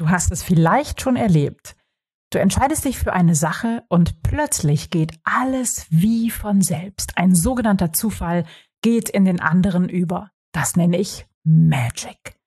Du hast es vielleicht schon erlebt. Du entscheidest dich für eine Sache und plötzlich geht alles wie von selbst. Ein sogenannter Zufall geht in den anderen über. Das nenne ich Magic.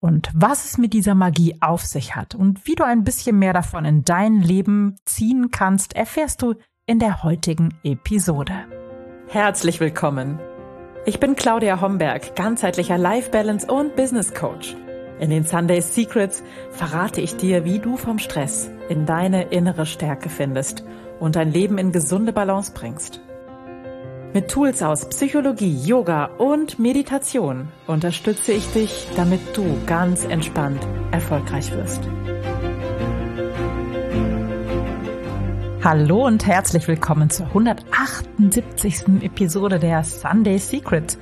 Und was es mit dieser Magie auf sich hat und wie du ein bisschen mehr davon in dein Leben ziehen kannst, erfährst du in der heutigen Episode. Herzlich willkommen. Ich bin Claudia Homberg, ganzheitlicher Life Balance und Business Coach. In den Sunday Secrets verrate ich dir, wie du vom Stress in deine innere Stärke findest und dein Leben in gesunde Balance bringst. Mit Tools aus Psychologie, Yoga und Meditation unterstütze ich dich, damit du ganz entspannt erfolgreich wirst. Hallo und herzlich willkommen zur 178. Episode der Sunday Secrets,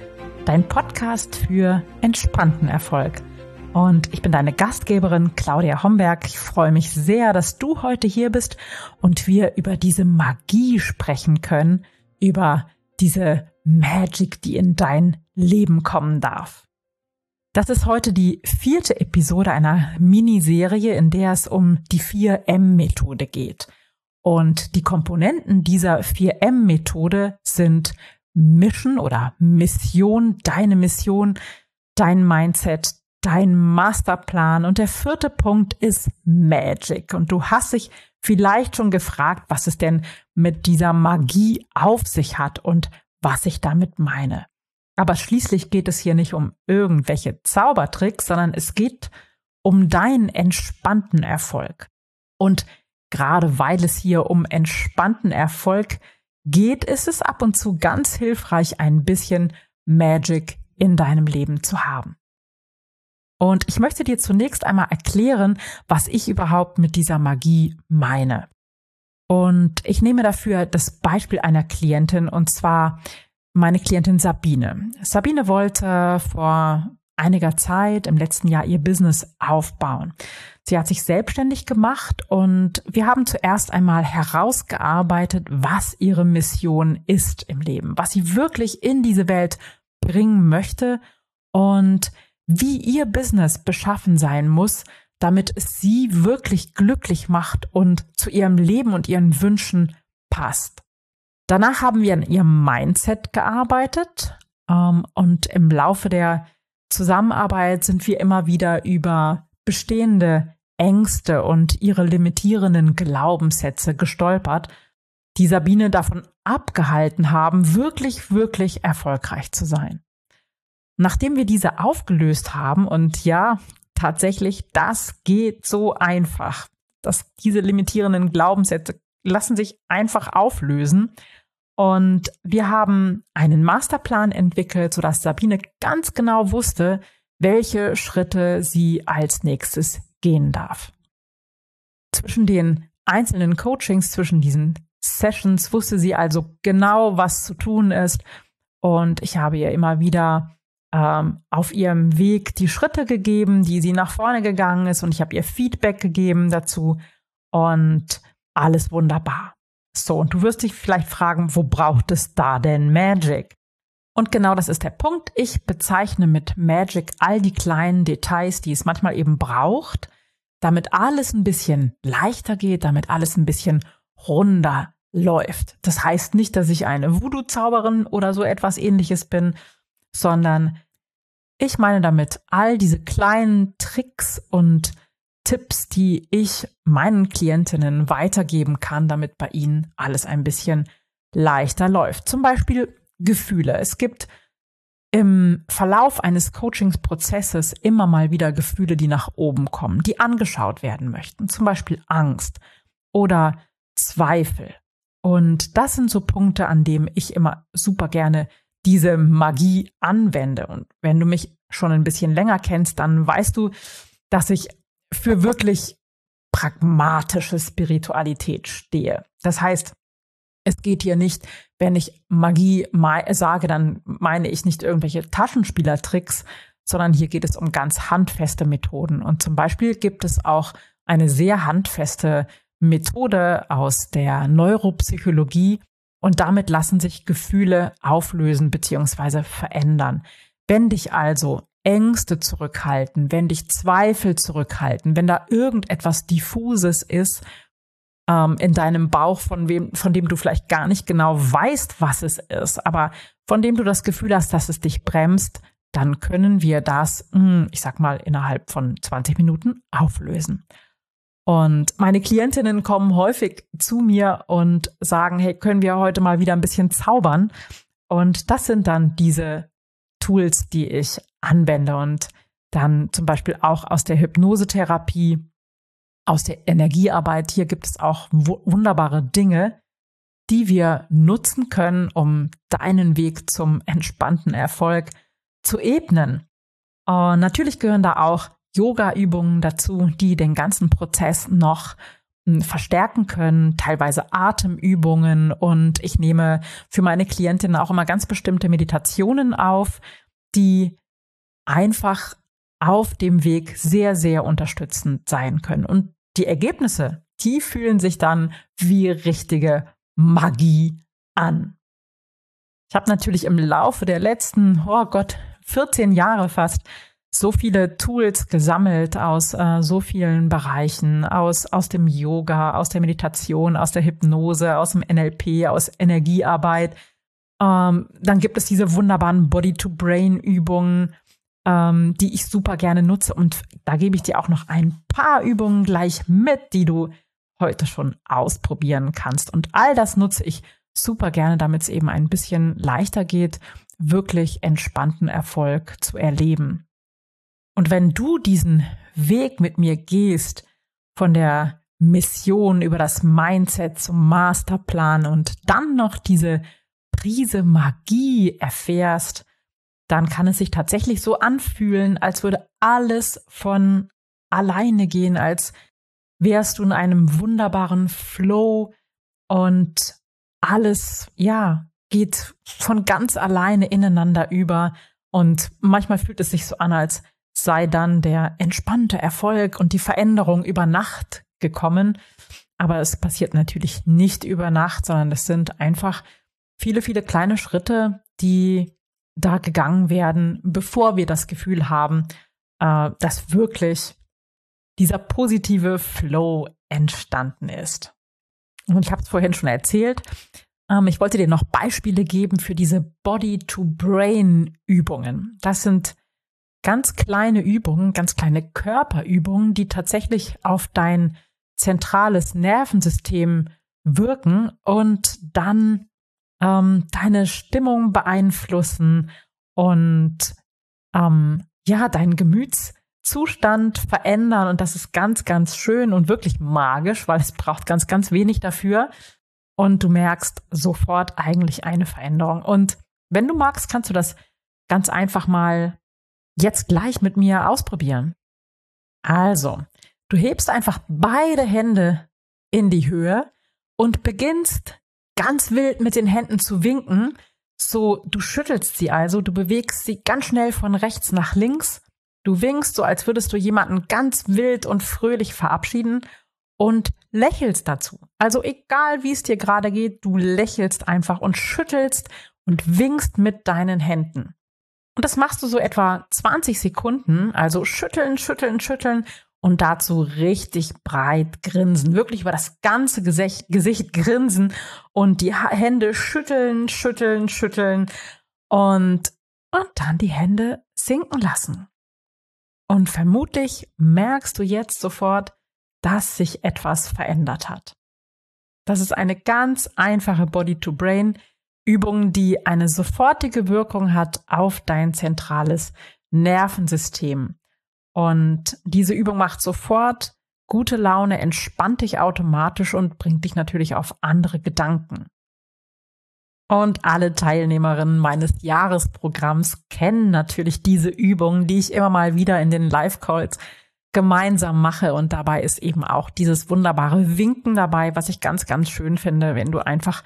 dein Podcast für entspannten Erfolg. Und ich bin deine Gastgeberin Claudia Homberg. Ich freue mich sehr, dass du heute hier bist und wir über diese Magie sprechen können, über diese Magic, die in dein Leben kommen darf. Das ist heute die vierte Episode einer Miniserie, in der es um die 4M-Methode geht. Und die Komponenten dieser 4M-Methode sind Mission oder Mission, deine Mission, dein Mindset, dein Masterplan. Und der vierte Punkt ist Magic. Und du hast dich vielleicht schon gefragt, was es denn mit dieser Magie auf sich hat und was ich damit meine. Aber schließlich geht es hier nicht um irgendwelche Zaubertricks, sondern es geht um deinen entspannten Erfolg. Und gerade weil es hier um entspannten Erfolg geht, ist es ab und zu ganz hilfreich, ein bisschen Magic in deinem Leben zu haben. Und ich möchte dir zunächst einmal erklären, was ich überhaupt mit dieser Magie meine. Und ich nehme dafür das Beispiel einer Klientin und zwar meine Klientin Sabine. Sabine wollte vor einiger Zeit im letzten Jahr ihr Business aufbauen. Sie hat sich selbstständig gemacht und wir haben zuerst einmal herausgearbeitet, was ihre Mission ist im Leben, was sie wirklich in diese Welt bringen möchte und wie ihr Business beschaffen sein muss, damit es sie wirklich glücklich macht und zu ihrem Leben und ihren Wünschen passt. Danach haben wir an ihrem Mindset gearbeitet ähm, und im Laufe der Zusammenarbeit sind wir immer wieder über bestehende Ängste und ihre limitierenden Glaubenssätze gestolpert, die Sabine davon abgehalten haben, wirklich, wirklich erfolgreich zu sein. Nachdem wir diese aufgelöst haben und ja, tatsächlich, das geht so einfach, dass diese limitierenden Glaubenssätze lassen sich einfach auflösen. Und wir haben einen Masterplan entwickelt, sodass Sabine ganz genau wusste, welche Schritte sie als nächstes gehen darf. Zwischen den einzelnen Coachings, zwischen diesen Sessions wusste sie also genau, was zu tun ist. Und ich habe ihr immer wieder ähm, auf ihrem Weg die Schritte gegeben, die sie nach vorne gegangen ist und ich habe ihr Feedback gegeben dazu und alles wunderbar. So, und du wirst dich vielleicht fragen, wo braucht es da denn Magic? Und genau das ist der Punkt. Ich bezeichne mit Magic all die kleinen Details, die es manchmal eben braucht, damit alles ein bisschen leichter geht, damit alles ein bisschen runder läuft. Das heißt nicht, dass ich eine Voodoo-Zauberin oder so etwas ähnliches bin, sondern ich meine damit all diese kleinen Tricks und Tipps, die ich meinen Klientinnen weitergeben kann, damit bei ihnen alles ein bisschen leichter läuft. Zum Beispiel Gefühle. Es gibt im Verlauf eines Coachingsprozesses immer mal wieder Gefühle, die nach oben kommen, die angeschaut werden möchten. Zum Beispiel Angst oder Zweifel. Und das sind so Punkte, an denen ich immer super gerne diese Magie anwende. Und wenn du mich schon ein bisschen länger kennst, dann weißt du, dass ich für wirklich pragmatische Spiritualität stehe. Das heißt, es geht hier nicht, wenn ich Magie sage, dann meine ich nicht irgendwelche Taschenspielertricks, sondern hier geht es um ganz handfeste Methoden. Und zum Beispiel gibt es auch eine sehr handfeste Methode aus der Neuropsychologie, und damit lassen sich Gefühle auflösen bzw. verändern. Wenn dich also Ängste zurückhalten, wenn dich Zweifel zurückhalten, wenn da irgendetwas diffuses ist ähm, in deinem Bauch, von wem, von dem du vielleicht gar nicht genau weißt, was es ist, aber von dem du das Gefühl hast, dass es dich bremst, dann können wir das, hm, ich sag mal, innerhalb von 20 Minuten auflösen. Und meine Klientinnen kommen häufig zu mir und sagen, hey, können wir heute mal wieder ein bisschen zaubern? Und das sind dann diese Tools, die ich anwende und dann zum Beispiel auch aus der Hypnosetherapie, aus der Energiearbeit. Hier gibt es auch wunderbare Dinge, die wir nutzen können, um deinen Weg zum entspannten Erfolg zu ebnen. Und natürlich gehören da auch Yoga-Übungen dazu, die den ganzen Prozess noch hm, verstärken können, teilweise Atemübungen und ich nehme für meine Klientinnen auch immer ganz bestimmte Meditationen auf, die einfach auf dem Weg sehr, sehr unterstützend sein können. Und die Ergebnisse, die fühlen sich dann wie richtige Magie an. Ich habe natürlich im Laufe der letzten, oh Gott, 14 Jahre fast so viele Tools gesammelt aus äh, so vielen Bereichen, aus, aus dem Yoga, aus der Meditation, aus der Hypnose, aus dem NLP, aus Energiearbeit. Ähm, dann gibt es diese wunderbaren Body-to-Brain-Übungen, ähm, die ich super gerne nutze. Und da gebe ich dir auch noch ein paar Übungen gleich mit, die du heute schon ausprobieren kannst. Und all das nutze ich super gerne, damit es eben ein bisschen leichter geht, wirklich entspannten Erfolg zu erleben. Und wenn du diesen Weg mit mir gehst, von der Mission über das Mindset zum Masterplan und dann noch diese Prise Magie erfährst, dann kann es sich tatsächlich so anfühlen, als würde alles von alleine gehen, als wärst du in einem wunderbaren Flow und alles, ja, geht von ganz alleine ineinander über. Und manchmal fühlt es sich so an, als sei dann der entspannte Erfolg und die Veränderung über Nacht gekommen. Aber es passiert natürlich nicht über Nacht, sondern es sind einfach viele, viele kleine Schritte, die da gegangen werden, bevor wir das Gefühl haben, äh, dass wirklich dieser positive Flow entstanden ist. Und ich habe es vorhin schon erzählt. Ähm, ich wollte dir noch Beispiele geben für diese Body-to-Brain-Übungen. Das sind ganz kleine Übungen, ganz kleine Körperübungen, die tatsächlich auf dein zentrales Nervensystem wirken und dann ähm, deine Stimmung beeinflussen und ähm, ja, deinen Gemütszustand verändern. Und das ist ganz, ganz schön und wirklich magisch, weil es braucht ganz, ganz wenig dafür. Und du merkst sofort eigentlich eine Veränderung. Und wenn du magst, kannst du das ganz einfach mal jetzt gleich mit mir ausprobieren. Also, du hebst einfach beide Hände in die Höhe und beginnst ganz wild mit den Händen zu winken. So, du schüttelst sie also, du bewegst sie ganz schnell von rechts nach links. Du winkst so, als würdest du jemanden ganz wild und fröhlich verabschieden und lächelst dazu. Also egal, wie es dir gerade geht, du lächelst einfach und schüttelst und winkst mit deinen Händen. Und das machst du so etwa 20 Sekunden, also schütteln, schütteln, schütteln und dazu richtig breit grinsen, wirklich über das ganze Gesicht, Gesicht grinsen und die Hände schütteln, schütteln, schütteln und, und dann die Hände sinken lassen. Und vermutlich merkst du jetzt sofort, dass sich etwas verändert hat. Das ist eine ganz einfache Body-to-Brain Übung, die eine sofortige Wirkung hat auf dein zentrales Nervensystem. Und diese Übung macht sofort gute Laune, entspannt dich automatisch und bringt dich natürlich auf andere Gedanken. Und alle Teilnehmerinnen meines Jahresprogramms kennen natürlich diese Übung, die ich immer mal wieder in den Live-Calls gemeinsam mache. Und dabei ist eben auch dieses wunderbare Winken dabei, was ich ganz, ganz schön finde, wenn du einfach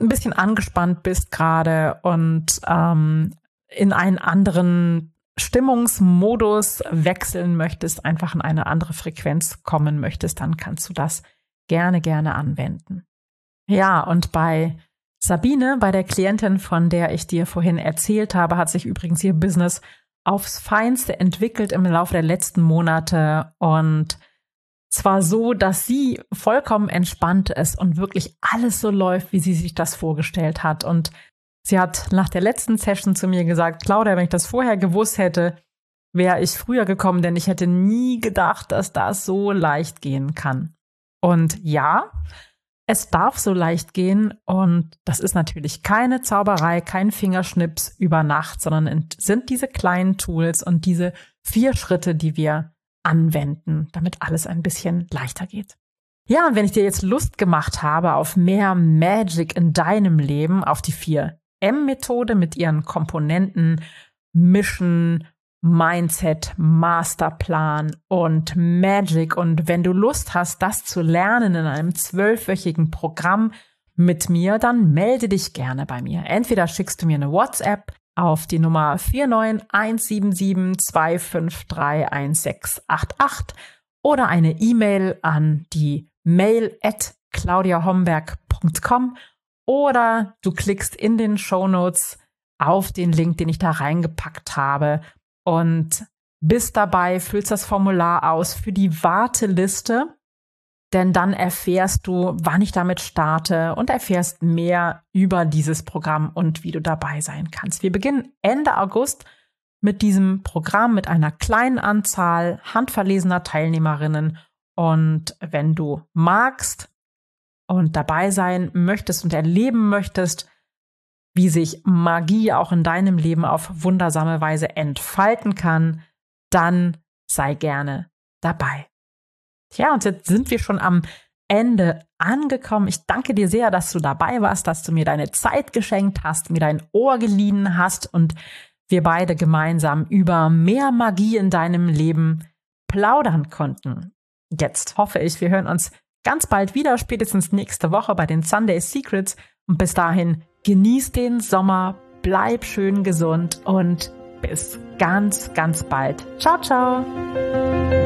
ein bisschen angespannt bist gerade und ähm, in einen anderen Stimmungsmodus wechseln möchtest, einfach in eine andere Frequenz kommen möchtest, dann kannst du das gerne, gerne anwenden. Ja, und bei Sabine, bei der Klientin, von der ich dir vorhin erzählt habe, hat sich übrigens ihr Business aufs Feinste entwickelt im Laufe der letzten Monate und zwar so, dass sie vollkommen entspannt ist und wirklich alles so läuft, wie sie sich das vorgestellt hat. Und sie hat nach der letzten Session zu mir gesagt, Claudia, wenn ich das vorher gewusst hätte, wäre ich früher gekommen, denn ich hätte nie gedacht, dass das so leicht gehen kann. Und ja, es darf so leicht gehen und das ist natürlich keine Zauberei, kein Fingerschnips über Nacht, sondern sind diese kleinen Tools und diese vier Schritte, die wir anwenden, damit alles ein bisschen leichter geht. Ja, und wenn ich dir jetzt Lust gemacht habe auf mehr Magic in deinem Leben, auf die vier M-Methode mit ihren Komponenten Mischen, Mindset, Masterplan und Magic. Und wenn du Lust hast, das zu lernen in einem zwölfwöchigen Programm mit mir, dann melde dich gerne bei mir. Entweder schickst du mir eine WhatsApp auf die Nummer 49177253188 oder eine E-Mail an die mail at claudiahomberg.com oder du klickst in den Show Notes auf den Link, den ich da reingepackt habe. Und bist dabei, füllst das Formular aus für die Warteliste, denn dann erfährst du, wann ich damit starte und erfährst mehr über dieses Programm und wie du dabei sein kannst. Wir beginnen Ende August mit diesem Programm mit einer kleinen Anzahl handverlesener Teilnehmerinnen und wenn du magst und dabei sein möchtest und erleben möchtest, wie sich Magie auch in deinem Leben auf wundersame Weise entfalten kann, dann sei gerne dabei. Tja, und jetzt sind wir schon am Ende angekommen. Ich danke dir sehr, dass du dabei warst, dass du mir deine Zeit geschenkt hast, mir dein Ohr geliehen hast und wir beide gemeinsam über mehr Magie in deinem Leben plaudern konnten. Jetzt hoffe ich, wir hören uns ganz bald wieder, spätestens nächste Woche bei den Sunday Secrets. Und bis dahin Genieß den Sommer, bleib schön gesund und bis ganz, ganz bald. Ciao, ciao.